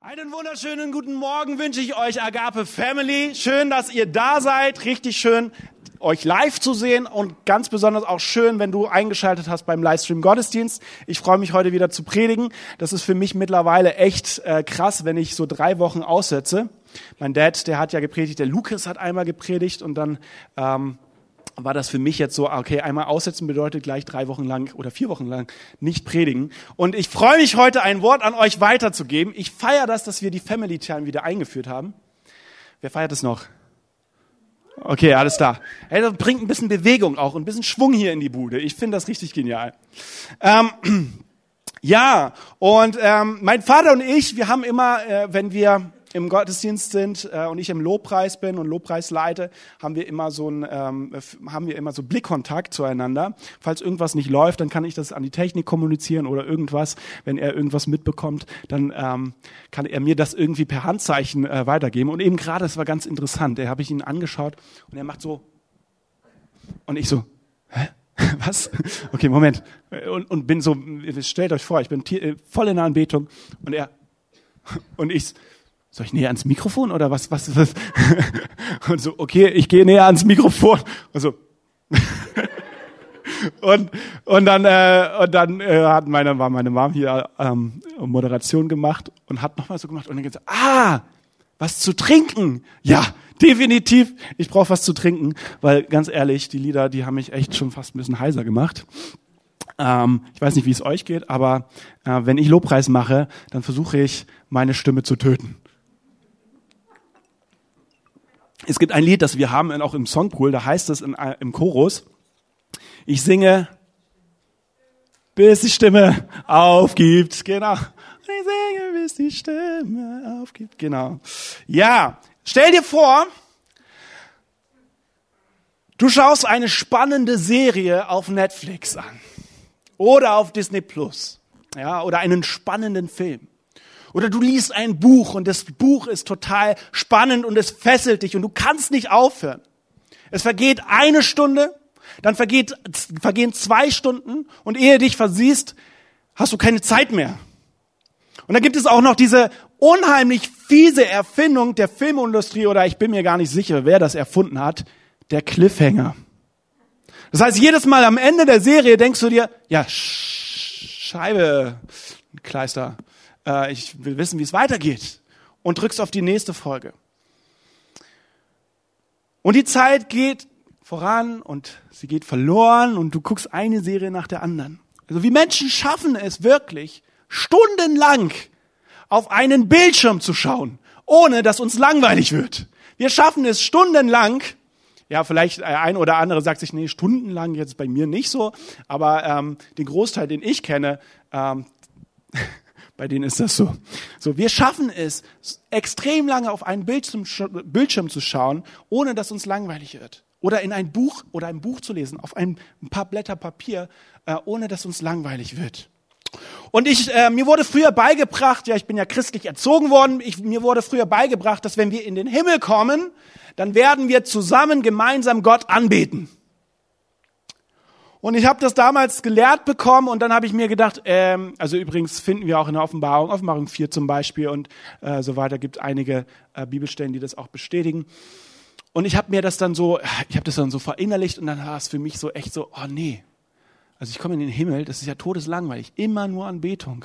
Einen wunderschönen guten Morgen wünsche ich euch, Agape Family. Schön, dass ihr da seid. Richtig schön, euch live zu sehen und ganz besonders auch schön, wenn du eingeschaltet hast beim Livestream Gottesdienst. Ich freue mich heute wieder zu predigen. Das ist für mich mittlerweile echt äh, krass, wenn ich so drei Wochen aussetze. Mein Dad, der hat ja gepredigt, der Lukas hat einmal gepredigt und dann ähm, war das für mich jetzt so, okay, einmal aussetzen bedeutet gleich drei Wochen lang oder vier Wochen lang nicht predigen. Und ich freue mich heute, ein Wort an euch weiterzugeben. Ich feiere das, dass wir die Family Time wieder eingeführt haben. Wer feiert es noch? Okay, alles da. Hey, das bringt ein bisschen Bewegung auch, ein bisschen Schwung hier in die Bude. Ich finde das richtig genial. Ähm, ja, und ähm, mein Vater und ich, wir haben immer, äh, wenn wir im Gottesdienst sind äh, und ich im Lobpreis bin und Lobpreis leite, haben wir immer so ein, ähm, haben wir immer so Blickkontakt zueinander. Falls irgendwas nicht läuft, dann kann ich das an die Technik kommunizieren oder irgendwas. Wenn er irgendwas mitbekommt, dann ähm, kann er mir das irgendwie per Handzeichen äh, weitergeben. Und eben gerade, das war ganz interessant. Da habe ich ihn angeschaut und er macht so und ich so, hä? Was? Okay, Moment. Und, und bin so, stellt euch vor, ich bin äh, voll in der Anbetung und er und ich soll ich näher ans Mikrofon oder was, was, was? Und so, okay, ich gehe näher ans Mikrofon. Und so. und, und dann, äh, und dann äh, hat meine, war meine Mom hier ähm, Moderation gemacht und hat nochmal so gemacht und dann gesagt, ah, was zu trinken. Ja, definitiv. Ich brauche was zu trinken, weil ganz ehrlich, die Lieder, die haben mich echt schon fast ein bisschen heiser gemacht. Ähm, ich weiß nicht, wie es euch geht, aber äh, wenn ich Lobpreis mache, dann versuche ich, meine Stimme zu töten. Es gibt ein Lied, das wir haben auch im Songpool, da heißt es äh, im Chorus, ich singe, bis die Stimme aufgibt. Genau. Ich singe, bis die Stimme aufgibt. Genau. Ja, stell dir vor, du schaust eine spannende Serie auf Netflix an oder auf Disney Plus, ja, oder einen spannenden Film. Oder du liest ein Buch und das Buch ist total spannend und es fesselt dich und du kannst nicht aufhören. Es vergeht eine Stunde, dann vergeht, vergehen zwei Stunden und ehe dich versiehst, hast du keine Zeit mehr. Und dann gibt es auch noch diese unheimlich fiese Erfindung der Filmindustrie oder ich bin mir gar nicht sicher, wer das erfunden hat, der Cliffhanger. Das heißt, jedes Mal am Ende der Serie denkst du dir, ja, Scheibe, Kleister, äh, ich will wissen, wie es weitergeht. Und drückst auf die nächste Folge. Und die Zeit geht voran und sie geht verloren und du guckst eine Serie nach der anderen. Also wie Menschen schaffen es wirklich, stundenlang auf einen Bildschirm zu schauen, ohne dass uns langweilig wird. Wir schaffen es stundenlang, ja, vielleicht ein oder andere sagt sich, nee, stundenlang jetzt bei mir nicht so, aber ähm, den Großteil, den ich kenne, ähm, bei denen ist das so. So, wir schaffen es, extrem lange auf einen Bildschirm, Bildschirm zu schauen, ohne dass uns langweilig wird. Oder in ein Buch oder ein Buch zu lesen, auf ein, paar Blätter Papier, äh, ohne dass uns langweilig wird. Und ich, äh, mir wurde früher beigebracht, ja, ich bin ja christlich erzogen worden, ich, mir wurde früher beigebracht, dass wenn wir in den Himmel kommen, dann werden wir zusammen gemeinsam Gott anbeten. Und ich habe das damals gelehrt bekommen und dann habe ich mir gedacht, ähm, also übrigens finden wir auch in der Offenbarung, Offenbarung 4 zum Beispiel und äh, so weiter, gibt einige äh, Bibelstellen, die das auch bestätigen. Und ich habe mir das dann so, ich habe das dann so verinnerlicht und dann war es für mich so echt so, oh nee, also ich komme in den Himmel, das ist ja todeslangweilig, immer nur Anbetung.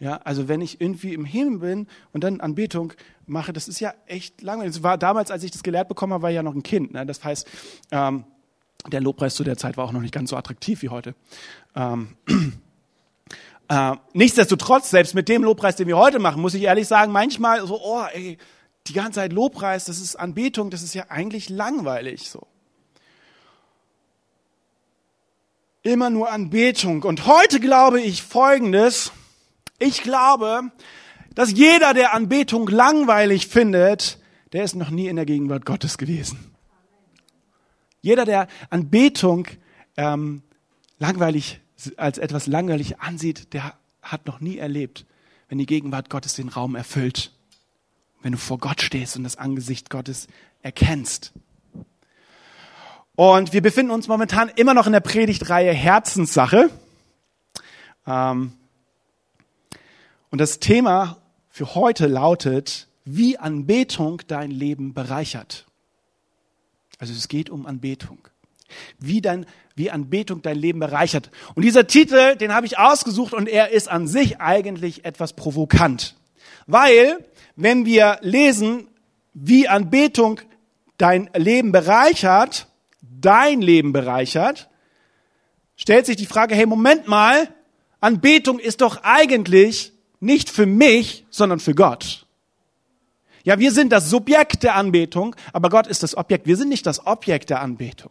Ja, also wenn ich irgendwie im Himmel bin und dann Anbetung mache, das ist ja echt langweilig. Das war damals, als ich das gelehrt bekommen habe, war ich ja noch ein Kind. Ne? Das heißt, ähm, der Lobpreis zu der Zeit war auch noch nicht ganz so attraktiv wie heute. Ähm, äh, nichtsdestotrotz, selbst mit dem Lobpreis, den wir heute machen, muss ich ehrlich sagen, manchmal so, oh, ey, die ganze Zeit Lobpreis, das ist Anbetung, das ist ja eigentlich langweilig so. Immer nur Anbetung. Und heute glaube ich Folgendes. Ich glaube, dass jeder, der Anbetung langweilig findet, der ist noch nie in der Gegenwart Gottes gewesen. Jeder, der Anbetung ähm, langweilig als etwas langweilig ansieht, der hat noch nie erlebt, wenn die Gegenwart Gottes den Raum erfüllt. Wenn du vor Gott stehst und das Angesicht Gottes erkennst. Und wir befinden uns momentan immer noch in der Predigtreihe Herzenssache. Ähm, und das Thema für heute lautet, wie Anbetung dein Leben bereichert. Also es geht um Anbetung. Wie, dein, wie Anbetung dein Leben bereichert. Und dieser Titel, den habe ich ausgesucht und er ist an sich eigentlich etwas provokant. Weil, wenn wir lesen, wie Anbetung dein Leben bereichert, dein Leben bereichert, stellt sich die Frage, hey, Moment mal, Anbetung ist doch eigentlich nicht für mich, sondern für Gott. Ja, wir sind das Subjekt der Anbetung, aber Gott ist das Objekt. Wir sind nicht das Objekt der Anbetung.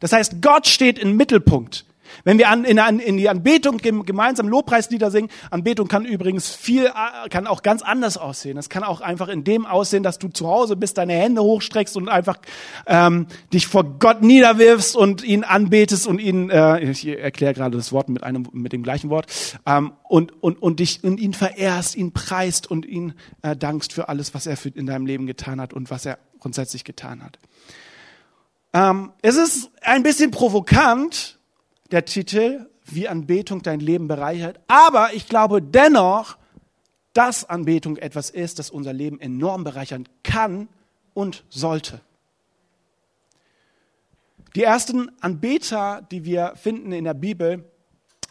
Das heißt, Gott steht im Mittelpunkt. Wenn wir an, in, in, die Anbetung gemeinsam Lobpreislieder singen, Anbetung kann übrigens viel, äh, kann auch ganz anders aussehen. Es kann auch einfach in dem aussehen, dass du zu Hause bist, deine Hände hochstreckst und einfach ähm, dich vor Gott niederwirfst und ihn anbetest und ihn, äh, ich erkläre gerade das Wort mit einem, mit dem gleichen Wort, ähm, und, und, und dich und ihn verehrst, ihn preist und ihn äh, dankst für alles, was er für, in deinem Leben getan hat und was er grundsätzlich getan hat. Ähm, es ist ein bisschen provokant, der Titel, wie Anbetung dein Leben bereichert. Aber ich glaube dennoch, dass Anbetung etwas ist, das unser Leben enorm bereichern kann und sollte. Die ersten Anbeter, die wir finden in der Bibel,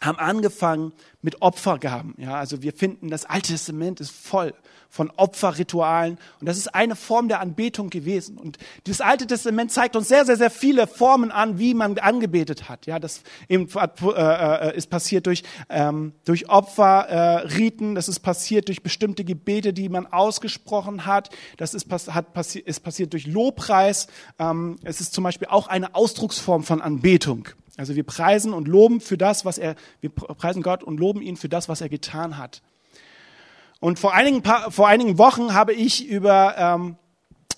haben angefangen mit Opfergaben. Ja, also wir finden, das Alte Testament ist voll von Opferritualen und das ist eine Form der Anbetung gewesen. Und das Alte Testament zeigt uns sehr, sehr, sehr viele Formen an, wie man angebetet hat. Ja, das eben, äh, äh, ist passiert durch ähm, durch Opferriten, äh, das ist passiert durch bestimmte Gebete, die man ausgesprochen hat. Das ist, hat passi ist passiert durch Lobpreis. Ähm, es ist zum Beispiel auch eine Ausdrucksform von Anbetung. Also wir preisen und loben für das, was er, wir preisen Gott und loben ihn für das, was er getan hat. Und vor einigen, vor einigen Wochen habe ich über ähm,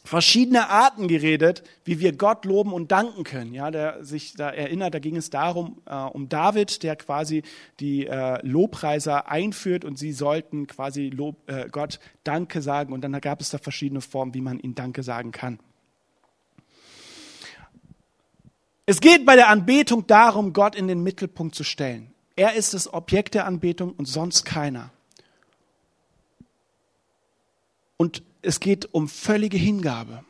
verschiedene Arten geredet, wie wir Gott loben und danken können. Ja, der sich da erinnert, da ging es darum, äh, um David, der quasi die äh, Lobpreiser einführt und sie sollten quasi Lob, äh, Gott Danke sagen. Und dann gab es da verschiedene Formen, wie man ihn Danke sagen kann. Es geht bei der Anbetung darum, Gott in den Mittelpunkt zu stellen. Er ist das Objekt der Anbetung und sonst keiner. Und es geht um völlige Hingabe.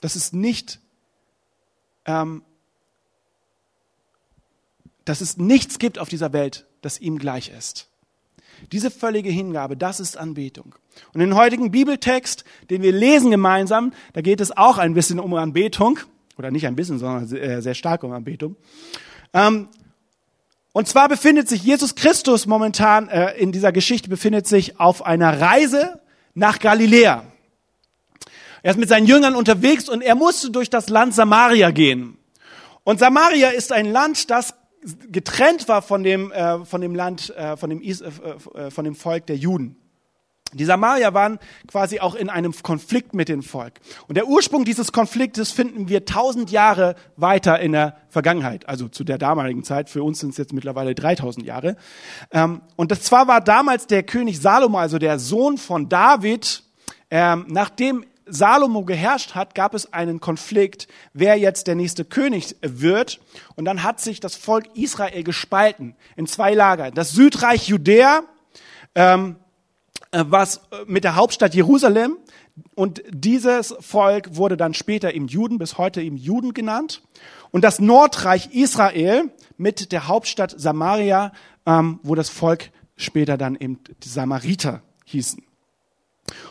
Das ist nicht, ähm, dass es nichts gibt auf dieser Welt, das ihm gleich ist. Diese völlige Hingabe, das ist Anbetung. Und im heutigen Bibeltext, den wir lesen gemeinsam, da geht es auch ein bisschen um Anbetung oder nicht ein bisschen, sondern sehr, sehr stark um Anbetung. Ähm, und zwar befindet sich Jesus Christus momentan äh, in dieser Geschichte befindet sich auf einer Reise nach Galiläa. Er ist mit seinen Jüngern unterwegs und er musste durch das Land Samaria gehen. Und Samaria ist ein Land, das getrennt war von dem, äh, von dem Land, äh, von, dem, äh, äh, von dem Volk der Juden. Die Samarier waren quasi auch in einem Konflikt mit dem Volk. Und der Ursprung dieses Konfliktes finden wir tausend Jahre weiter in der Vergangenheit, also zu der damaligen Zeit. Für uns sind es jetzt mittlerweile 3000 Jahre. Ähm, und das zwar war damals der König Salomo, also der Sohn von David, ähm, nachdem Salomo geherrscht hat, gab es einen Konflikt, wer jetzt der nächste König wird. Und dann hat sich das Volk Israel gespalten in zwei Lager. Das Südreich Judäa, ähm, äh, was äh, mit der Hauptstadt Jerusalem. Und dieses Volk wurde dann später im Juden, bis heute im Juden genannt. Und das Nordreich Israel mit der Hauptstadt Samaria, ähm, wo das Volk später dann eben die Samariter hießen.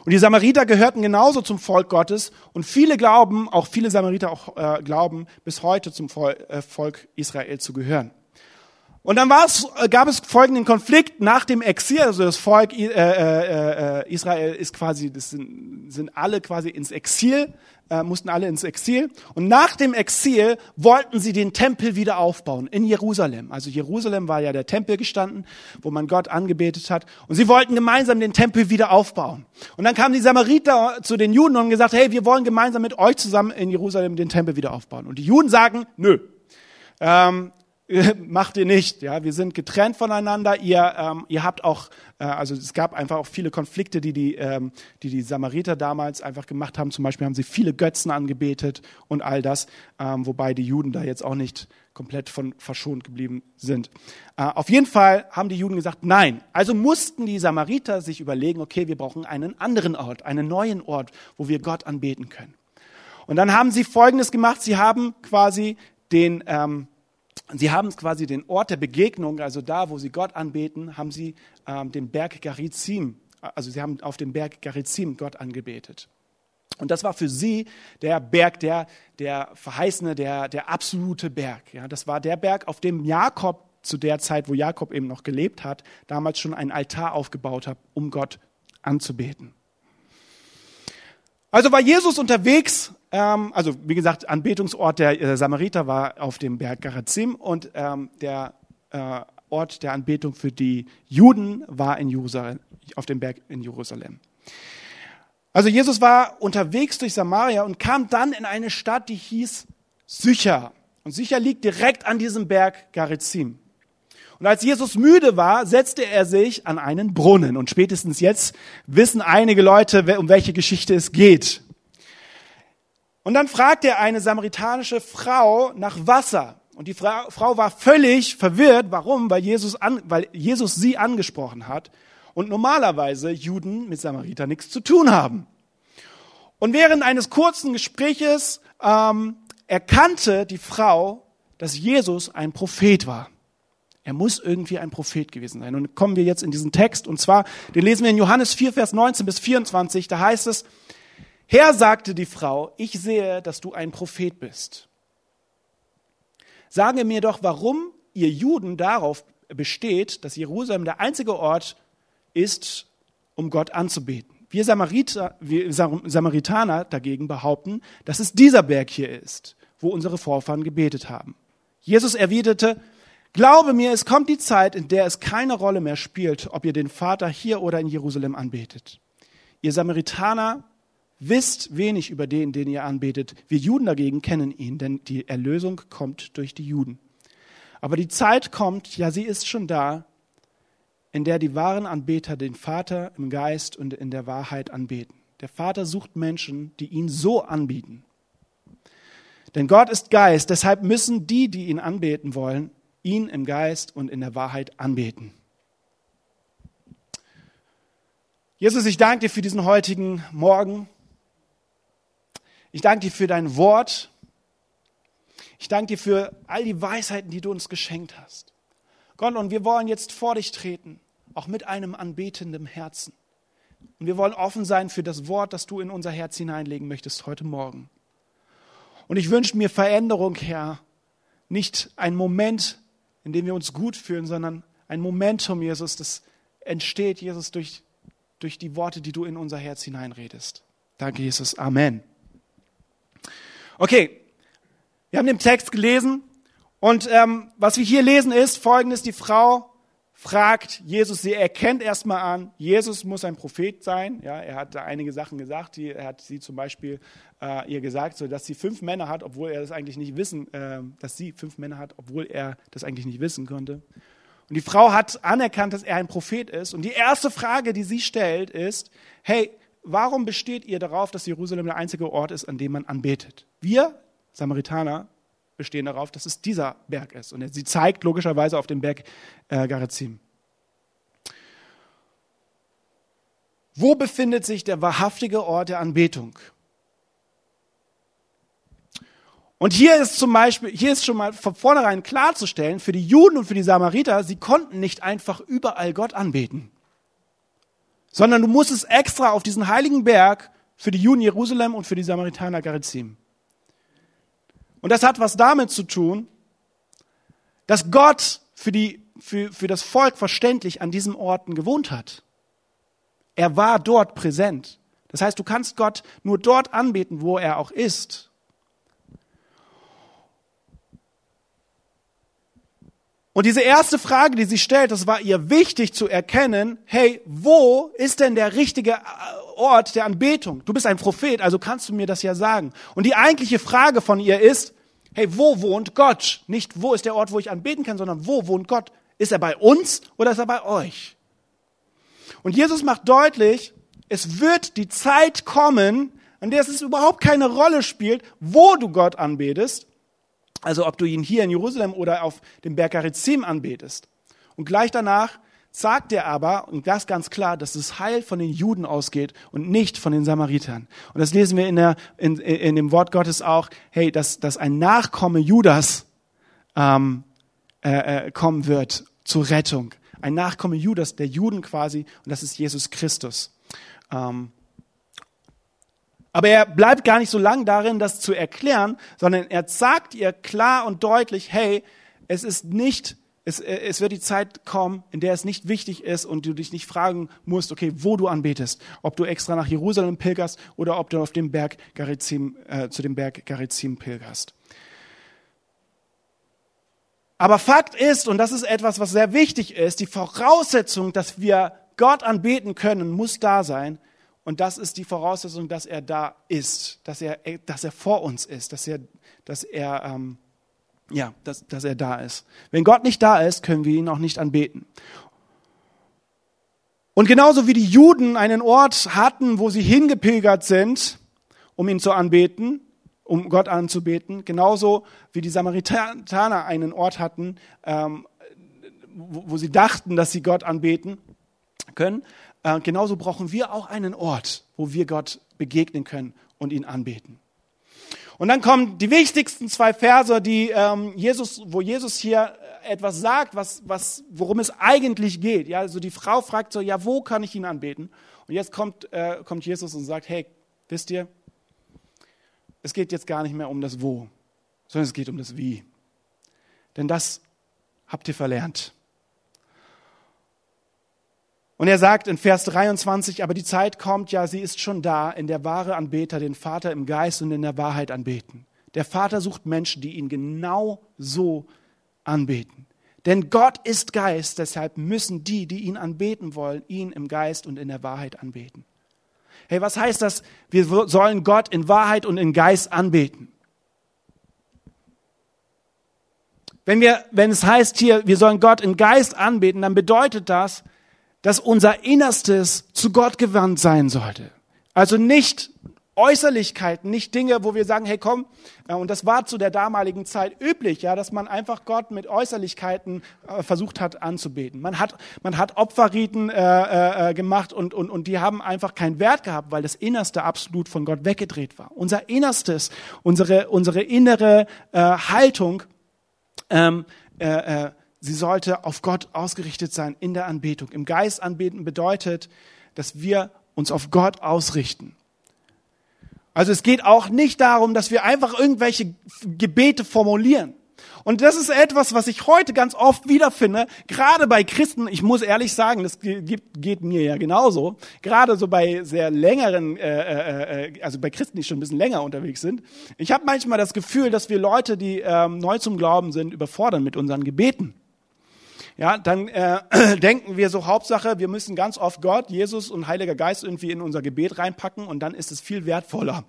Und die Samariter gehörten genauso zum Volk Gottes und viele glauben, auch viele Samariter auch äh, glauben, bis heute zum Volk, äh, Volk Israel zu gehören. Und dann äh, gab es folgenden Konflikt nach dem Exil, also das Volk äh, äh, äh, Israel ist quasi, das sind, sind alle quasi ins Exil, äh, mussten alle ins Exil. Und nach dem Exil wollten sie den Tempel wieder aufbauen in Jerusalem. Also Jerusalem war ja der Tempel gestanden, wo man Gott angebetet hat. Und sie wollten gemeinsam den Tempel wieder aufbauen. Und dann kamen die Samariter zu den Juden und gesagt, hey, wir wollen gemeinsam mit euch zusammen in Jerusalem den Tempel wieder aufbauen. Und die Juden sagen, nö. Ähm, macht ihr nicht. Ja, wir sind getrennt voneinander. Ihr, ähm, ihr habt auch, äh, also es gab einfach auch viele Konflikte, die die, ähm, die die Samariter damals einfach gemacht haben. Zum Beispiel haben sie viele Götzen angebetet und all das, ähm, wobei die Juden da jetzt auch nicht komplett von verschont geblieben sind. Äh, auf jeden Fall haben die Juden gesagt, nein. Also mussten die Samariter sich überlegen, okay, wir brauchen einen anderen Ort, einen neuen Ort, wo wir Gott anbeten können. Und dann haben sie Folgendes gemacht. Sie haben quasi den, ähm, sie haben quasi den Ort der Begegnung, also da, wo sie Gott anbeten, haben sie ähm, den Berg Garizim, also sie haben auf dem Berg Garizim Gott angebetet. Und das war für sie der Berg, der, der verheißene, der, der absolute Berg. Ja, das war der Berg, auf dem Jakob zu der Zeit, wo Jakob eben noch gelebt hat, damals schon einen Altar aufgebaut hat, um Gott anzubeten. Also war Jesus unterwegs, ähm, also wie gesagt, Anbetungsort der äh, Samariter war auf dem Berg Garazim und ähm, der äh, Ort der Anbetung für die Juden war in Jerusalem, auf dem Berg in Jerusalem. Also Jesus war unterwegs durch Samaria und kam dann in eine Stadt, die hieß Sycher. Und Sycher liegt direkt an diesem Berg Garizim. Und als Jesus müde war, setzte er sich an einen Brunnen. Und spätestens jetzt wissen einige Leute, um welche Geschichte es geht. Und dann fragt er eine samaritanische Frau nach Wasser. Und die Frau war völlig verwirrt. Warum? Weil Jesus, an, weil Jesus sie angesprochen hat und normalerweise Juden mit Samariter nichts zu tun haben. Und während eines kurzen Gespräches ähm, erkannte die Frau, dass Jesus ein Prophet war. Er muss irgendwie ein Prophet gewesen sein. Und kommen wir jetzt in diesen Text. Und zwar, den lesen wir in Johannes 4, Vers 19 bis 24. Da heißt es, Herr sagte die Frau, ich sehe, dass du ein Prophet bist. Sage mir doch, warum ihr Juden darauf besteht, dass Jerusalem der einzige Ort ist, um Gott anzubeten. Wir, Samariter, wir Samaritaner dagegen behaupten, dass es dieser Berg hier ist, wo unsere Vorfahren gebetet haben. Jesus erwiderte, Glaube mir, es kommt die Zeit, in der es keine Rolle mehr spielt, ob ihr den Vater hier oder in Jerusalem anbetet. Ihr Samaritaner wisst wenig über den, den ihr anbetet. Wir Juden dagegen kennen ihn, denn die Erlösung kommt durch die Juden. Aber die Zeit kommt, ja, sie ist schon da, in der die wahren Anbeter den Vater im Geist und in der Wahrheit anbeten. Der Vater sucht Menschen, die ihn so anbieten. Denn Gott ist Geist, deshalb müssen die, die ihn anbeten wollen, ihn im Geist und in der Wahrheit anbeten. Jesus, ich danke dir für diesen heutigen Morgen. Ich danke dir für dein Wort. Ich danke dir für all die Weisheiten, die du uns geschenkt hast. Gott, und wir wollen jetzt vor dich treten, auch mit einem anbetenden Herzen. Und wir wollen offen sein für das Wort, das du in unser Herz hineinlegen möchtest heute Morgen. Und ich wünsche mir Veränderung, Herr. Nicht ein Moment, in dem wir uns gut fühlen, sondern ein Momentum, Jesus, das entsteht, Jesus, durch, durch die Worte, die du in unser Herz hineinredest. Danke, Jesus. Amen. Okay, wir haben den Text gelesen. Und ähm, was wir hier lesen ist folgendes, die Frau fragt Jesus, sie erkennt erstmal an, Jesus muss ein Prophet sein. Ja, er hat da einige Sachen gesagt, die, er hat sie zum Beispiel äh, ihr gesagt, so dass sie fünf Männer hat, obwohl er das eigentlich nicht wissen, äh, dass sie fünf Männer hat, obwohl er das eigentlich nicht wissen konnte. Und die Frau hat anerkannt, dass er ein Prophet ist. Und die erste Frage, die sie stellt, ist, hey, warum besteht ihr darauf, dass Jerusalem der einzige Ort ist, an dem man anbetet? Wir, Samaritaner, bestehen darauf, dass es dieser Berg ist. Und sie zeigt logischerweise auf den Berg äh, Garizim. Wo befindet sich der wahrhaftige Ort der Anbetung? Und hier ist zum Beispiel, hier ist schon mal von vornherein klarzustellen, für die Juden und für die Samariter, sie konnten nicht einfach überall Gott anbeten. Sondern du musstest extra auf diesen heiligen Berg für die Juden Jerusalem und für die Samaritaner Garizim. Und das hat was damit zu tun, dass Gott für, die, für, für das Volk verständlich an diesen Orten gewohnt hat. Er war dort präsent. Das heißt, du kannst Gott nur dort anbeten, wo er auch ist. Und diese erste Frage, die sie stellt, das war ihr wichtig zu erkennen, hey, wo ist denn der richtige Ort der Anbetung? Du bist ein Prophet, also kannst du mir das ja sagen. Und die eigentliche Frage von ihr ist, Hey, wo wohnt Gott? Nicht wo ist der Ort, wo ich anbeten kann, sondern wo wohnt Gott? Ist er bei uns oder ist er bei euch? Und Jesus macht deutlich, es wird die Zeit kommen, an der es überhaupt keine Rolle spielt, wo du Gott anbetest, also ob du ihn hier in Jerusalem oder auf dem Berg Gerizim anbetest. Und gleich danach sagt er aber, und das ganz klar, dass das Heil von den Juden ausgeht und nicht von den Samaritern. Und das lesen wir in, der, in, in dem Wort Gottes auch, hey, dass, dass ein Nachkomme Judas ähm, äh, äh, kommen wird zur Rettung. Ein Nachkomme Judas, der Juden quasi, und das ist Jesus Christus. Ähm, aber er bleibt gar nicht so lang darin, das zu erklären, sondern er sagt ihr klar und deutlich, hey, es ist nicht, es, es wird die Zeit kommen, in der es nicht wichtig ist und du dich nicht fragen musst, okay, wo du anbetest. Ob du extra nach Jerusalem pilgerst oder ob du auf dem Berg Garizim, äh, zu dem Berg Garizim pilgerst. Aber Fakt ist, und das ist etwas, was sehr wichtig ist, die Voraussetzung, dass wir Gott anbeten können, muss da sein, und das ist die Voraussetzung, dass er da ist, dass er, dass er vor uns ist, dass er, dass er, ähm, ja, dass, dass er da ist. Wenn Gott nicht da ist, können wir ihn auch nicht anbeten. Und genauso wie die Juden einen Ort hatten, wo sie hingepilgert sind, um ihn zu anbeten, um Gott anzubeten, genauso wie die Samaritaner einen Ort hatten, ähm, wo, wo sie dachten, dass sie Gott anbeten können, äh, genauso brauchen wir auch einen Ort, wo wir Gott begegnen können und ihn anbeten. Und dann kommen die wichtigsten zwei Verse, die ähm, Jesus, wo Jesus hier etwas sagt, was, was, worum es eigentlich geht. Ja, also die Frau fragt so, ja, wo kann ich ihn anbeten? Und jetzt kommt, äh, kommt Jesus und sagt, hey, wisst ihr, es geht jetzt gar nicht mehr um das Wo, sondern es geht um das Wie. Denn das habt ihr verlernt. Und er sagt in Vers 23, aber die Zeit kommt, ja, sie ist schon da, in der wahre Anbeter den Vater im Geist und in der Wahrheit anbeten. Der Vater sucht Menschen, die ihn genau so anbeten. Denn Gott ist Geist, deshalb müssen die, die ihn anbeten wollen, ihn im Geist und in der Wahrheit anbeten. Hey, was heißt das? Wir sollen Gott in Wahrheit und in Geist anbeten. Wenn wir, wenn es heißt hier, wir sollen Gott in Geist anbeten, dann bedeutet das, dass unser Innerstes zu Gott gewandt sein sollte. Also nicht Äußerlichkeiten, nicht Dinge, wo wir sagen, hey komm, äh, und das war zu der damaligen Zeit üblich, ja, dass man einfach Gott mit Äußerlichkeiten äh, versucht hat anzubeten. Man hat, man hat Opferriten äh, äh, äh, gemacht und, und, und die haben einfach keinen Wert gehabt, weil das Innerste absolut von Gott weggedreht war. Unser Innerstes, unsere, unsere innere äh, Haltung, ähm, äh, äh, sie sollte auf Gott ausgerichtet sein in der Anbetung. Im Geist anbeten bedeutet, dass wir uns auf Gott ausrichten. Also es geht auch nicht darum, dass wir einfach irgendwelche Gebete formulieren. Und das ist etwas, was ich heute ganz oft wiederfinde, gerade bei Christen, ich muss ehrlich sagen, das geht, geht mir ja genauso, gerade so bei sehr längeren, äh, äh, äh, also bei Christen, die schon ein bisschen länger unterwegs sind. Ich habe manchmal das Gefühl, dass wir Leute, die ähm, neu zum Glauben sind, überfordern mit unseren Gebeten ja, dann äh, denken wir so Hauptsache, wir müssen ganz oft Gott, Jesus und Heiliger Geist irgendwie in unser Gebet reinpacken und dann ist es viel wertvoller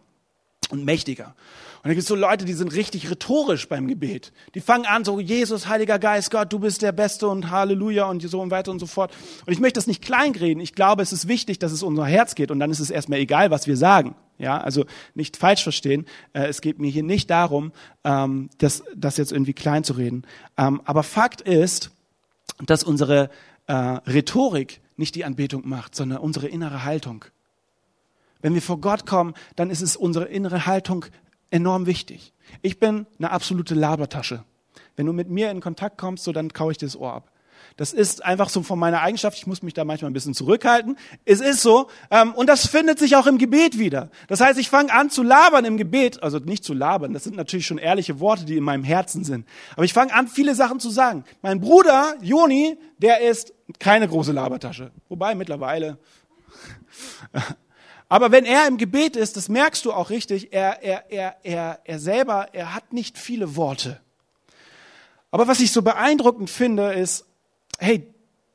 und mächtiger. Und da gibt es so Leute, die sind richtig rhetorisch beim Gebet. Die fangen an so, Jesus, Heiliger Geist, Gott, du bist der Beste und Halleluja und so und weiter und so fort. Und ich möchte das nicht kleinreden. Ich glaube, es ist wichtig, dass es um unser Herz geht und dann ist es erstmal egal, was wir sagen. Ja, also nicht falsch verstehen. Äh, es geht mir hier nicht darum, ähm, das, das jetzt irgendwie klein zu reden. Ähm, aber Fakt ist, dass unsere äh, Rhetorik nicht die Anbetung macht, sondern unsere innere Haltung. Wenn wir vor Gott kommen, dann ist es unsere innere Haltung enorm wichtig. Ich bin eine absolute Labertasche. Wenn du mit mir in Kontakt kommst, so dann kaue ich dir das Ohr ab. Das ist einfach so von meiner Eigenschaft. Ich muss mich da manchmal ein bisschen zurückhalten. Es ist so. Ähm, und das findet sich auch im Gebet wieder. Das heißt, ich fange an zu labern im Gebet. Also nicht zu labern. Das sind natürlich schon ehrliche Worte, die in meinem Herzen sind. Aber ich fange an, viele Sachen zu sagen. Mein Bruder, Joni, der ist keine große Labertasche. Wobei mittlerweile. Aber wenn er im Gebet ist, das merkst du auch richtig, er, er, er, er, er selber, er hat nicht viele Worte. Aber was ich so beeindruckend finde, ist, hey,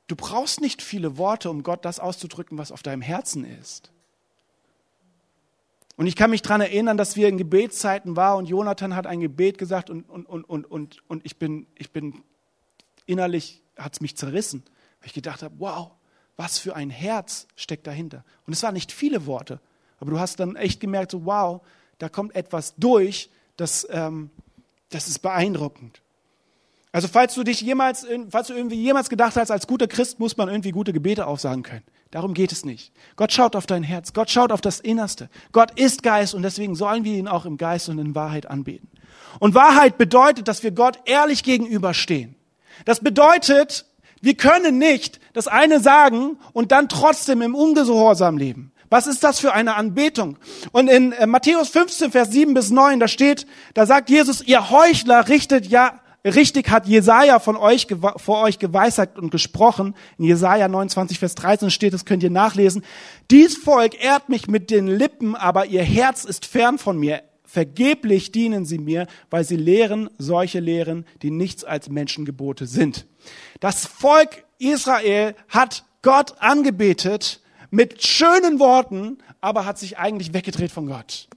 du brauchst nicht viele Worte, um Gott das auszudrücken, was auf deinem Herzen ist. Und ich kann mich dran erinnern, dass wir in Gebetszeiten waren und Jonathan hat ein Gebet gesagt und, und, und, und, und, und ich, bin, ich bin innerlich, hat es mich zerrissen, weil ich gedacht habe, wow, was für ein Herz steckt dahinter. Und es waren nicht viele Worte, aber du hast dann echt gemerkt, so, wow, da kommt etwas durch, das, ähm, das ist beeindruckend. Also falls du dich jemals, falls du irgendwie jemals gedacht hast, als guter Christ muss man irgendwie gute Gebete aufsagen können. Darum geht es nicht. Gott schaut auf dein Herz. Gott schaut auf das Innerste. Gott ist Geist und deswegen sollen wir ihn auch im Geist und in Wahrheit anbeten. Und Wahrheit bedeutet, dass wir Gott ehrlich gegenüberstehen. Das bedeutet, wir können nicht das eine sagen und dann trotzdem im Ungehorsam leben. Was ist das für eine Anbetung? Und in äh, Matthäus 15, Vers 7 bis 9, da steht, da sagt Jesus, ihr Heuchler richtet ja Richtig hat Jesaja von euch, vor euch geweissagt und gesprochen. In Jesaja 29, Vers 13 steht, das könnt ihr nachlesen. Dies Volk ehrt mich mit den Lippen, aber ihr Herz ist fern von mir. Vergeblich dienen sie mir, weil sie lehren solche Lehren, die nichts als Menschengebote sind. Das Volk Israel hat Gott angebetet mit schönen Worten, aber hat sich eigentlich weggedreht von Gott.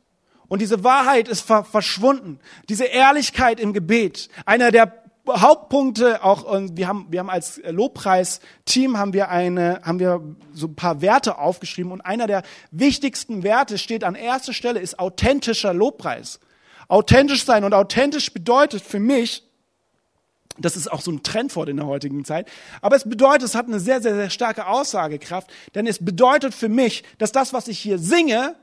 Und diese Wahrheit ist verschwunden. Diese Ehrlichkeit im Gebet. Einer der Hauptpunkte auch, und wir haben, wir haben als Lobpreisteam haben wir eine, haben wir so ein paar Werte aufgeschrieben und einer der wichtigsten Werte steht an erster Stelle ist authentischer Lobpreis. Authentisch sein und authentisch bedeutet für mich, das ist auch so ein Trendwort in der heutigen Zeit. Aber es bedeutet, es hat eine sehr, sehr, sehr starke Aussagekraft, denn es bedeutet für mich, dass das, was ich hier singe,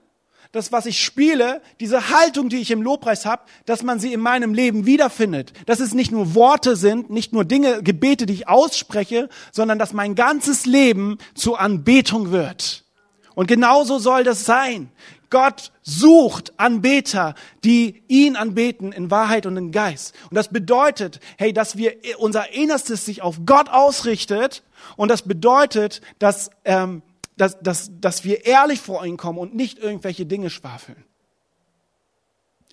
das, was ich spiele, diese Haltung, die ich im Lobpreis habe, dass man sie in meinem Leben wiederfindet. Dass es nicht nur Worte sind, nicht nur Dinge, Gebete, die ich ausspreche, sondern dass mein ganzes Leben zur Anbetung wird. Und genauso soll das sein. Gott sucht Anbeter, die ihn anbeten in Wahrheit und in Geist. Und das bedeutet, hey, dass wir unser Innerstes sich auf Gott ausrichtet. Und das bedeutet, dass ähm, dass, dass, dass wir ehrlich vor ihn kommen und nicht irgendwelche Dinge schwafeln.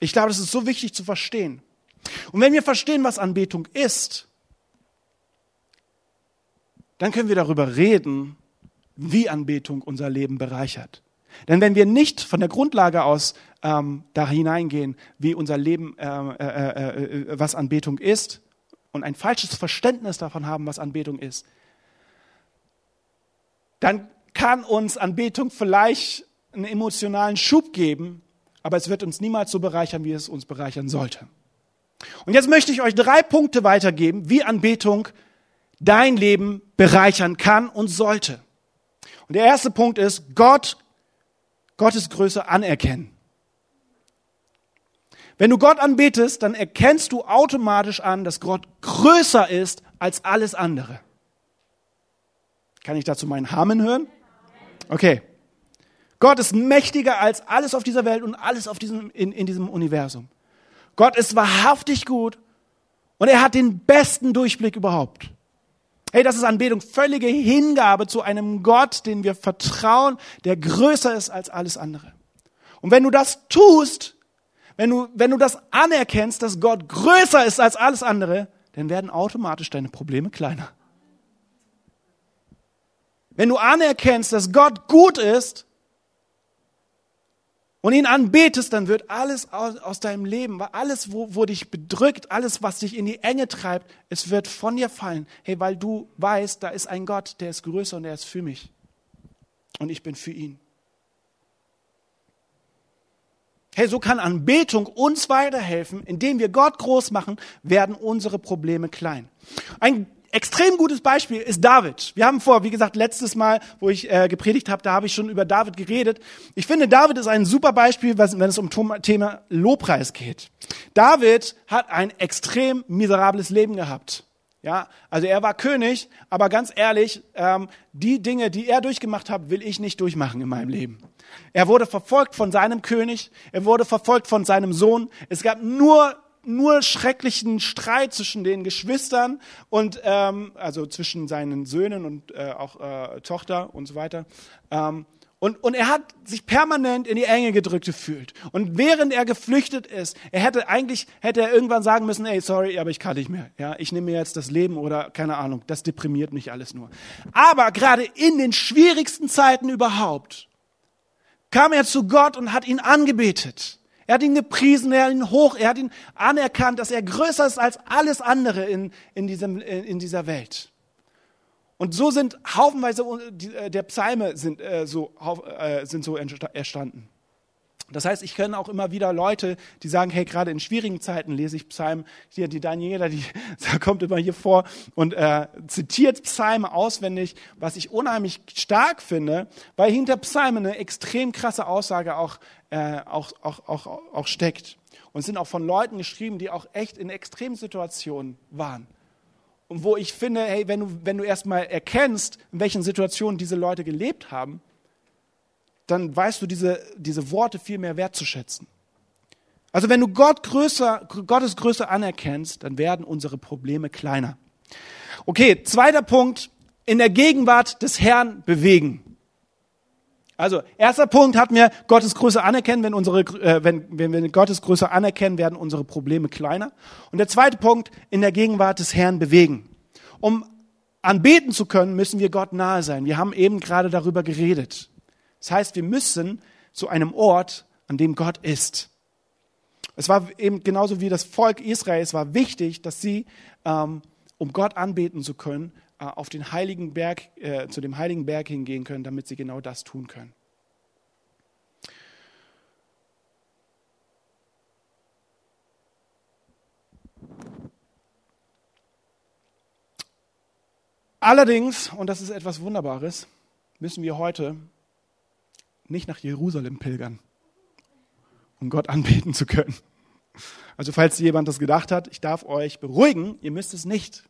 Ich glaube, das ist so wichtig zu verstehen. Und wenn wir verstehen, was Anbetung ist, dann können wir darüber reden, wie Anbetung unser Leben bereichert. Denn wenn wir nicht von der Grundlage aus ähm, da hineingehen, wie unser Leben, äh, äh, äh, äh was Anbetung ist, und ein falsches Verständnis davon haben, was Anbetung ist, dann kann uns Anbetung vielleicht einen emotionalen Schub geben, aber es wird uns niemals so bereichern, wie es uns bereichern sollte. Und jetzt möchte ich euch drei Punkte weitergeben, wie Anbetung dein Leben bereichern kann und sollte. Und der erste Punkt ist, Gott, Gottes Größe anerkennen. Wenn du Gott anbetest, dann erkennst du automatisch an, dass Gott größer ist als alles andere. Kann ich dazu meinen Hamen hören? Okay. Gott ist mächtiger als alles auf dieser Welt und alles auf diesem, in, in diesem Universum. Gott ist wahrhaftig gut und er hat den besten Durchblick überhaupt. Hey, das ist Anbetung, völlige Hingabe zu einem Gott, den wir vertrauen, der größer ist als alles andere. Und wenn du das tust, wenn du, wenn du das anerkennst, dass Gott größer ist als alles andere, dann werden automatisch deine Probleme kleiner. Wenn du anerkennst, dass Gott gut ist und ihn anbetest, dann wird alles aus, aus deinem Leben, alles, wo, wo dich bedrückt, alles, was dich in die Enge treibt, es wird von dir fallen. Hey, weil du weißt, da ist ein Gott, der ist größer und der ist für mich. Und ich bin für ihn. Hey, so kann Anbetung uns weiterhelfen. Indem wir Gott groß machen, werden unsere Probleme klein. Ein extrem gutes Beispiel ist David. Wir haben vor, wie gesagt, letztes Mal, wo ich äh, gepredigt habe, da habe ich schon über David geredet. Ich finde, David ist ein super Beispiel, wenn es um Thema Lobpreis geht. David hat ein extrem miserables Leben gehabt. Ja, also er war König, aber ganz ehrlich, ähm, die Dinge, die er durchgemacht hat, will ich nicht durchmachen in meinem Leben. Er wurde verfolgt von seinem König, er wurde verfolgt von seinem Sohn. Es gab nur nur schrecklichen Streit zwischen den Geschwistern und ähm, also zwischen seinen Söhnen und äh, auch äh, Tochter und so weiter. Ähm, und, und er hat sich permanent in die Enge gedrückt gefühlt. Und während er geflüchtet ist, er hätte eigentlich, hätte er irgendwann sagen müssen, ey, sorry, aber ich kann nicht mehr. Ja, ich nehme mir jetzt das Leben oder keine Ahnung, das deprimiert mich alles nur. Aber gerade in den schwierigsten Zeiten überhaupt, kam er zu Gott und hat ihn angebetet. Er hat ihn gepriesen, er hat ihn hoch, er hat ihn anerkannt, dass er größer ist als alles andere in, in, diesem, in dieser Welt. Und so sind haufenweise äh, der Psalme sind, äh, so, äh, sind so entstanden. Das heißt, ich kenne auch immer wieder Leute, die sagen, hey, gerade in schwierigen Zeiten lese ich Psalmen. Hier, die Daniela, die kommt immer hier vor und äh, zitiert Psalme auswendig, was ich unheimlich stark finde, weil hinter Psalmen eine extrem krasse Aussage auch, äh, auch, auch, auch, auch steckt. Und sind auch von Leuten geschrieben, die auch echt in extremen Situationen waren. Und wo ich finde, hey, wenn du, wenn du erstmal erkennst, in welchen Situationen diese Leute gelebt haben, dann weißt du diese, diese Worte viel mehr wertzuschätzen. Also wenn du Gott größer, Gottes Größe anerkennst, dann werden unsere Probleme kleiner. Okay, zweiter Punkt, in der Gegenwart des Herrn bewegen. Also, erster Punkt hatten wir Gottes Größe anerkennen. Wenn, unsere, äh, wenn, wenn wir Gottes Größe anerkennen, werden unsere Probleme kleiner. Und der zweite Punkt, in der Gegenwart des Herrn bewegen. Um anbeten zu können, müssen wir Gott nahe sein. Wir haben eben gerade darüber geredet. Das heißt, wir müssen zu einem Ort, an dem Gott ist. Es war eben genauso wie das Volk Israel, es war wichtig, dass sie, ähm, um Gott anbeten zu können, äh, auf den heiligen Berg, äh, zu dem heiligen Berg hingehen können, damit sie genau das tun können. Allerdings, und das ist etwas Wunderbares, müssen wir heute nicht nach Jerusalem pilgern, um Gott anbeten zu können. Also falls jemand das gedacht hat, ich darf euch beruhigen, ihr müsst es nicht.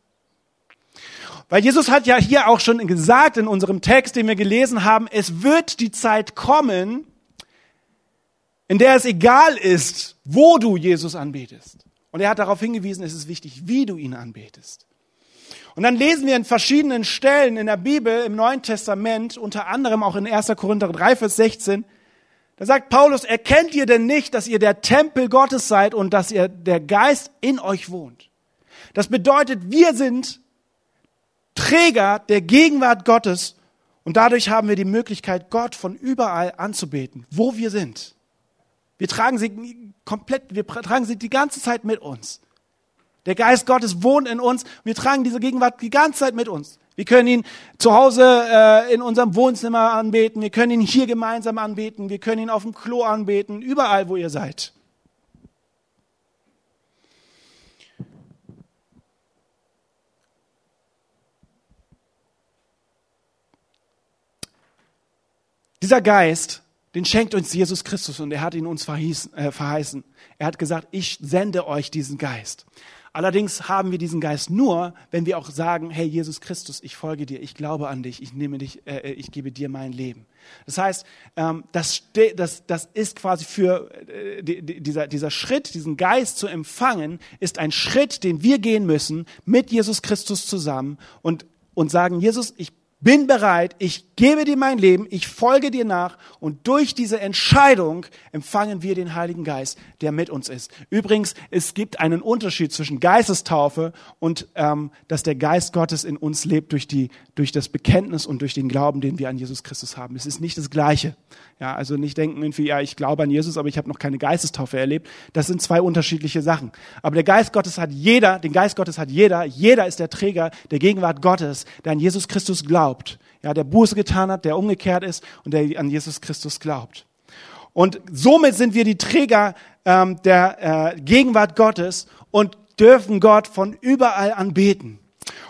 Weil Jesus hat ja hier auch schon gesagt in unserem Text, den wir gelesen haben, es wird die Zeit kommen, in der es egal ist, wo du Jesus anbetest. Und er hat darauf hingewiesen, es ist wichtig, wie du ihn anbetest. Und dann lesen wir in verschiedenen Stellen in der Bibel im Neuen Testament, unter anderem auch in 1. Korinther 3, Vers 16, da sagt Paulus, erkennt ihr denn nicht, dass ihr der Tempel Gottes seid und dass ihr der Geist in euch wohnt? Das bedeutet, wir sind Träger der Gegenwart Gottes und dadurch haben wir die Möglichkeit, Gott von überall anzubeten, wo wir sind. Wir tragen sie komplett, wir tragen sie die ganze Zeit mit uns. Der Geist Gottes wohnt in uns. Wir tragen diese Gegenwart die ganze Zeit mit uns. Wir können ihn zu Hause äh, in unserem Wohnzimmer anbeten. Wir können ihn hier gemeinsam anbeten. Wir können ihn auf dem Klo anbeten. Überall, wo ihr seid. Dieser Geist, den schenkt uns Jesus Christus und er hat ihn uns äh, verheißen. Er hat gesagt, ich sende euch diesen Geist. Allerdings haben wir diesen Geist nur, wenn wir auch sagen, hey Jesus Christus, ich folge dir, ich glaube an dich, ich nehme dich, äh, äh ich gebe dir mein Leben. Das heißt, ähm, das, das, das ist quasi für äh, dieser, dieser Schritt, diesen Geist zu empfangen, ist ein Schritt, den wir gehen müssen mit Jesus Christus zusammen und, und sagen, Jesus, ich bin bereit, ich gebe dir mein Leben, ich folge dir nach und durch diese Entscheidung empfangen wir den Heiligen Geist, der mit uns ist. Übrigens, es gibt einen Unterschied zwischen Geistestaufe und ähm, dass der Geist Gottes in uns lebt durch, die, durch das Bekenntnis und durch den Glauben, den wir an Jesus Christus haben. Es ist nicht das Gleiche. Ja, also nicht denken irgendwie, ja, ich glaube an Jesus, aber ich habe noch keine Geistestaufe erlebt. Das sind zwei unterschiedliche Sachen. Aber der Geist Gottes hat jeder, den Geist Gottes hat jeder. Jeder ist der Träger der Gegenwart Gottes, der an Jesus Christus glaubt ja, der Buße getan hat, der umgekehrt ist und der an Jesus Christus glaubt. Und somit sind wir die Träger ähm, der äh, Gegenwart Gottes und dürfen Gott von überall anbeten.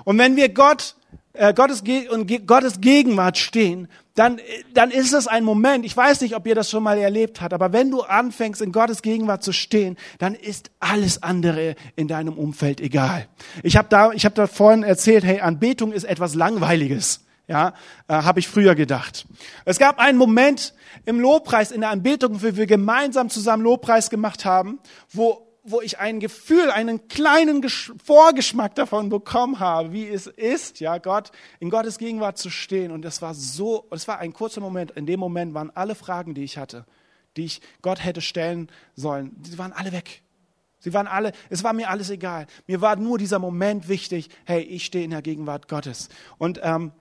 Und wenn wir Gott äh, Gottes, und Gottes Gegenwart stehen, dann, dann ist es ein Moment, ich weiß nicht, ob ihr das schon mal erlebt habt, aber wenn du anfängst, in Gottes Gegenwart zu stehen, dann ist alles andere in deinem Umfeld egal. Ich habe da, ich hab da vorhin erzählt, hey, Anbetung ist etwas Langweiliges. Ja, äh, habe ich früher gedacht. Es gab einen Moment im Lobpreis, in der Anbetung, wo wir gemeinsam zusammen Lobpreis gemacht haben, wo, wo ich ein Gefühl, einen kleinen Gesch Vorgeschmack davon bekommen habe, wie es ist, ja, Gott, in Gottes Gegenwart zu stehen. Und das war so, es war ein kurzer Moment. In dem Moment waren alle Fragen, die ich hatte, die ich Gott hätte stellen sollen, die waren alle weg. Sie waren alle, es war mir alles egal. Mir war nur dieser Moment wichtig, hey, ich stehe in der Gegenwart Gottes. Und ähm,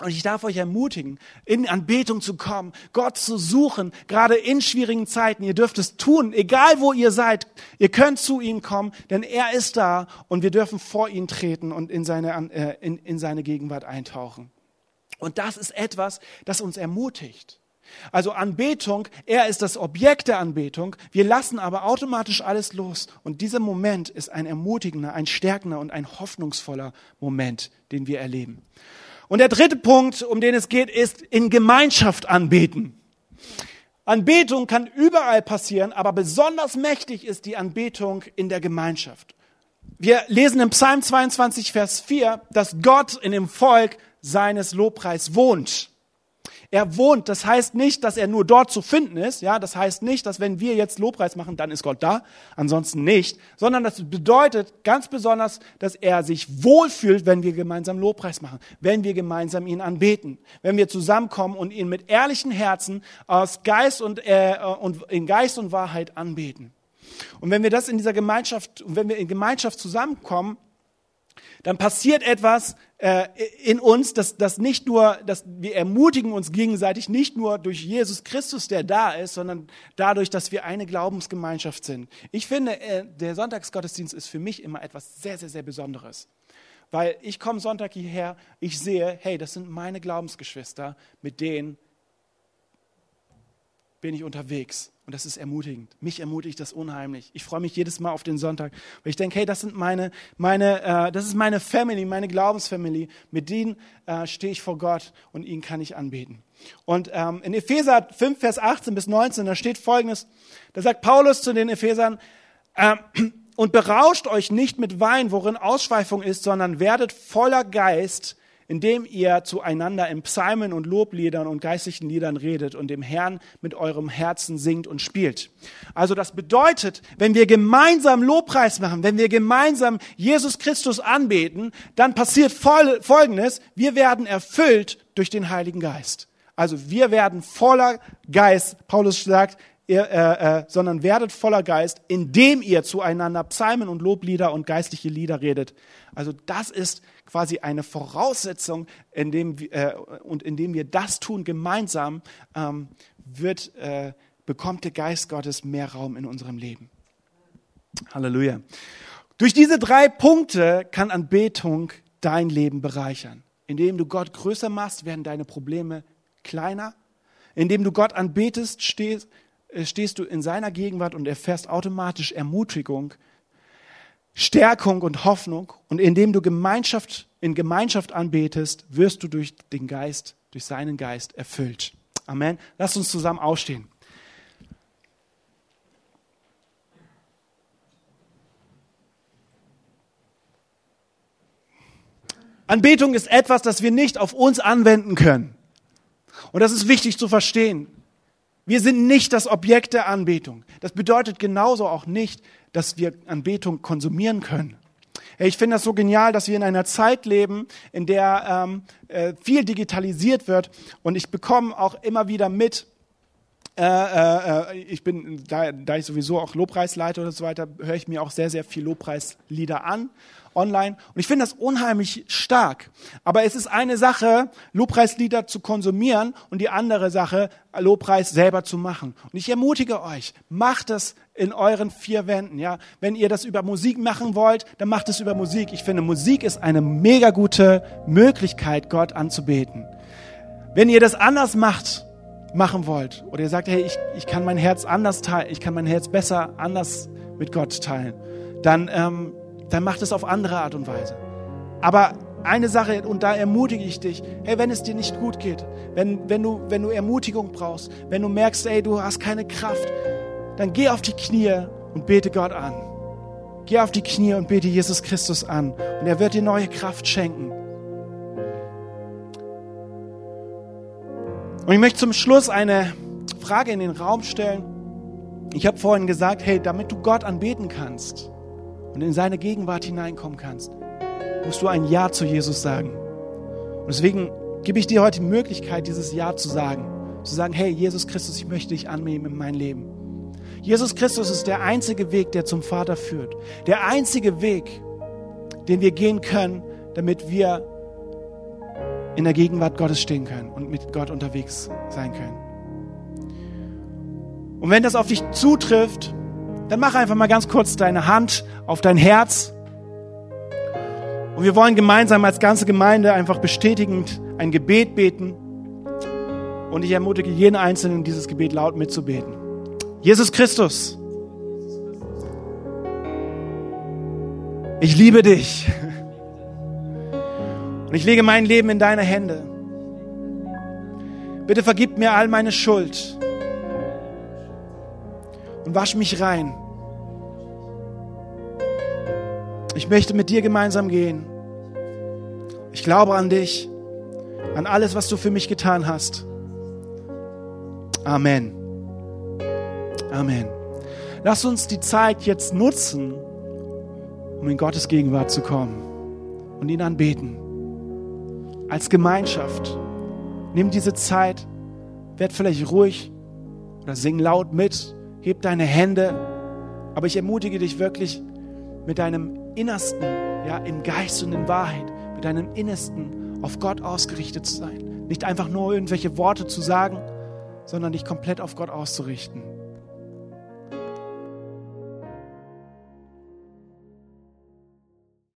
Und ich darf euch ermutigen, in Anbetung zu kommen, Gott zu suchen, gerade in schwierigen Zeiten. Ihr dürft es tun, egal wo ihr seid. Ihr könnt zu ihm kommen, denn er ist da und wir dürfen vor ihn treten und in seine, äh, in, in seine Gegenwart eintauchen. Und das ist etwas, das uns ermutigt. Also Anbetung, er ist das Objekt der Anbetung. Wir lassen aber automatisch alles los. Und dieser Moment ist ein ermutigender, ein stärkender und ein hoffnungsvoller Moment, den wir erleben. Und der dritte Punkt, um den es geht, ist in Gemeinschaft anbeten. Anbetung kann überall passieren, aber besonders mächtig ist die Anbetung in der Gemeinschaft. Wir lesen im Psalm 22, Vers 4, dass Gott in dem Volk seines Lobpreis wohnt. Er wohnt, das heißt nicht, dass er nur dort zu finden ist, ja, das heißt nicht, dass wenn wir jetzt Lobpreis machen, dann ist Gott da, ansonsten nicht, sondern das bedeutet ganz besonders, dass er sich wohlfühlt, wenn wir gemeinsam Lobpreis machen, wenn wir gemeinsam ihn anbeten, wenn wir zusammenkommen und ihn mit ehrlichen Herzen aus Geist und, äh, und in Geist und Wahrheit anbeten. Und wenn wir das in dieser Gemeinschaft, wenn wir in Gemeinschaft zusammenkommen, dann passiert etwas äh, in uns, dass, dass nicht nur, dass wir ermutigen uns gegenseitig nicht nur durch Jesus Christus, der da ist, sondern dadurch, dass wir eine Glaubensgemeinschaft sind. Ich finde, äh, der Sonntagsgottesdienst ist für mich immer etwas sehr, sehr, sehr Besonderes. Weil ich komme Sonntag hierher, ich sehe, hey, das sind meine Glaubensgeschwister, mit denen bin ich unterwegs. Und das ist ermutigend. Mich ermutigt das unheimlich. Ich freue mich jedes Mal auf den Sonntag, weil ich denke, hey, das sind meine, meine, äh, das ist meine Family, meine Glaubensfamily. Mit denen äh, stehe ich vor Gott und ihnen kann ich anbeten. Und ähm, in Epheser 5, Vers 18 bis 19, da steht Folgendes: Da sagt Paulus zu den Ephesern: äh, und berauscht euch nicht mit Wein, worin Ausschweifung ist, sondern werdet voller Geist indem ihr zueinander in Psalmen und Lobliedern und geistlichen Liedern redet und dem Herrn mit eurem Herzen singt und spielt. Also das bedeutet, wenn wir gemeinsam Lobpreis machen, wenn wir gemeinsam Jesus Christus anbeten, dann passiert Folgendes, wir werden erfüllt durch den Heiligen Geist. Also wir werden voller Geist. Paulus sagt, ihr, äh, äh, sondern werdet voller Geist, indem ihr zueinander Psalmen und Loblieder und geistliche Lieder redet. Also das ist quasi eine Voraussetzung, indem, äh, und indem wir das tun gemeinsam, ähm, wird, äh, bekommt der Geist Gottes mehr Raum in unserem Leben. Halleluja. Durch diese drei Punkte kann Anbetung dein Leben bereichern. Indem du Gott größer machst, werden deine Probleme kleiner. Indem du Gott anbetest, stehst, äh, stehst du in seiner Gegenwart und erfährst automatisch Ermutigung, Stärkung und Hoffnung. Und indem du Gemeinschaft in Gemeinschaft anbetest, wirst du durch den Geist, durch seinen Geist erfüllt. Amen. Lass uns zusammen aufstehen. Anbetung ist etwas, das wir nicht auf uns anwenden können. Und das ist wichtig zu verstehen. Wir sind nicht das Objekt der Anbetung. Das bedeutet genauso auch nicht, dass wir Anbetung konsumieren können. Ich finde das so genial, dass wir in einer Zeit leben, in der ähm, äh, viel digitalisiert wird. Und ich bekomme auch immer wieder mit, äh, äh, ich bin, da, da ich sowieso auch Lobpreisleiter oder so weiter, höre ich mir auch sehr, sehr viel Lobpreislieder an online. Und ich finde das unheimlich stark. Aber es ist eine Sache, Lobpreislieder zu konsumieren und die andere Sache, Lobpreis selber zu machen. Und ich ermutige euch, macht es in euren vier Wänden. Ja, wenn ihr das über Musik machen wollt, dann macht es über Musik. Ich finde, Musik ist eine mega gute Möglichkeit, Gott anzubeten. Wenn ihr das anders macht, machen wollt, oder ihr sagt, hey, ich, ich kann mein Herz anders teilen, ich kann mein Herz besser anders mit Gott teilen, dann ähm, dann mach es auf andere Art und Weise. Aber eine Sache, und da ermutige ich dich, hey, wenn es dir nicht gut geht, wenn, wenn, du, wenn du Ermutigung brauchst, wenn du merkst, ey, du hast keine Kraft, dann geh auf die Knie und bete Gott an. Geh auf die Knie und bete Jesus Christus an. Und er wird dir neue Kraft schenken. Und ich möchte zum Schluss eine Frage in den Raum stellen. Ich habe vorhin gesagt, hey, damit du Gott anbeten kannst, und in seine Gegenwart hineinkommen kannst, musst du ein Ja zu Jesus sagen. Und deswegen gebe ich dir heute die Möglichkeit, dieses Ja zu sagen. Zu sagen, hey, Jesus Christus, ich möchte dich annehmen in mein Leben. Jesus Christus ist der einzige Weg, der zum Vater führt. Der einzige Weg, den wir gehen können, damit wir in der Gegenwart Gottes stehen können und mit Gott unterwegs sein können. Und wenn das auf dich zutrifft, dann mach einfach mal ganz kurz deine Hand auf dein Herz. Und wir wollen gemeinsam als ganze Gemeinde einfach bestätigend ein Gebet beten. Und ich ermutige jeden Einzelnen, dieses Gebet laut mitzubeten. Jesus Christus, ich liebe dich. Und ich lege mein Leben in deine Hände. Bitte vergib mir all meine Schuld und wasch mich rein. Ich möchte mit dir gemeinsam gehen. Ich glaube an dich, an alles, was du für mich getan hast. Amen. Amen. Lass uns die Zeit jetzt nutzen, um in Gottes Gegenwart zu kommen und ihn anbeten als Gemeinschaft. Nimm diese Zeit, werd vielleicht ruhig oder sing laut mit, heb deine Hände. Aber ich ermutige dich wirklich, mit deinem Innersten, ja, im Geist und in Wahrheit, mit deinem Innersten auf Gott ausgerichtet zu sein. Nicht einfach nur irgendwelche Worte zu sagen, sondern dich komplett auf Gott auszurichten.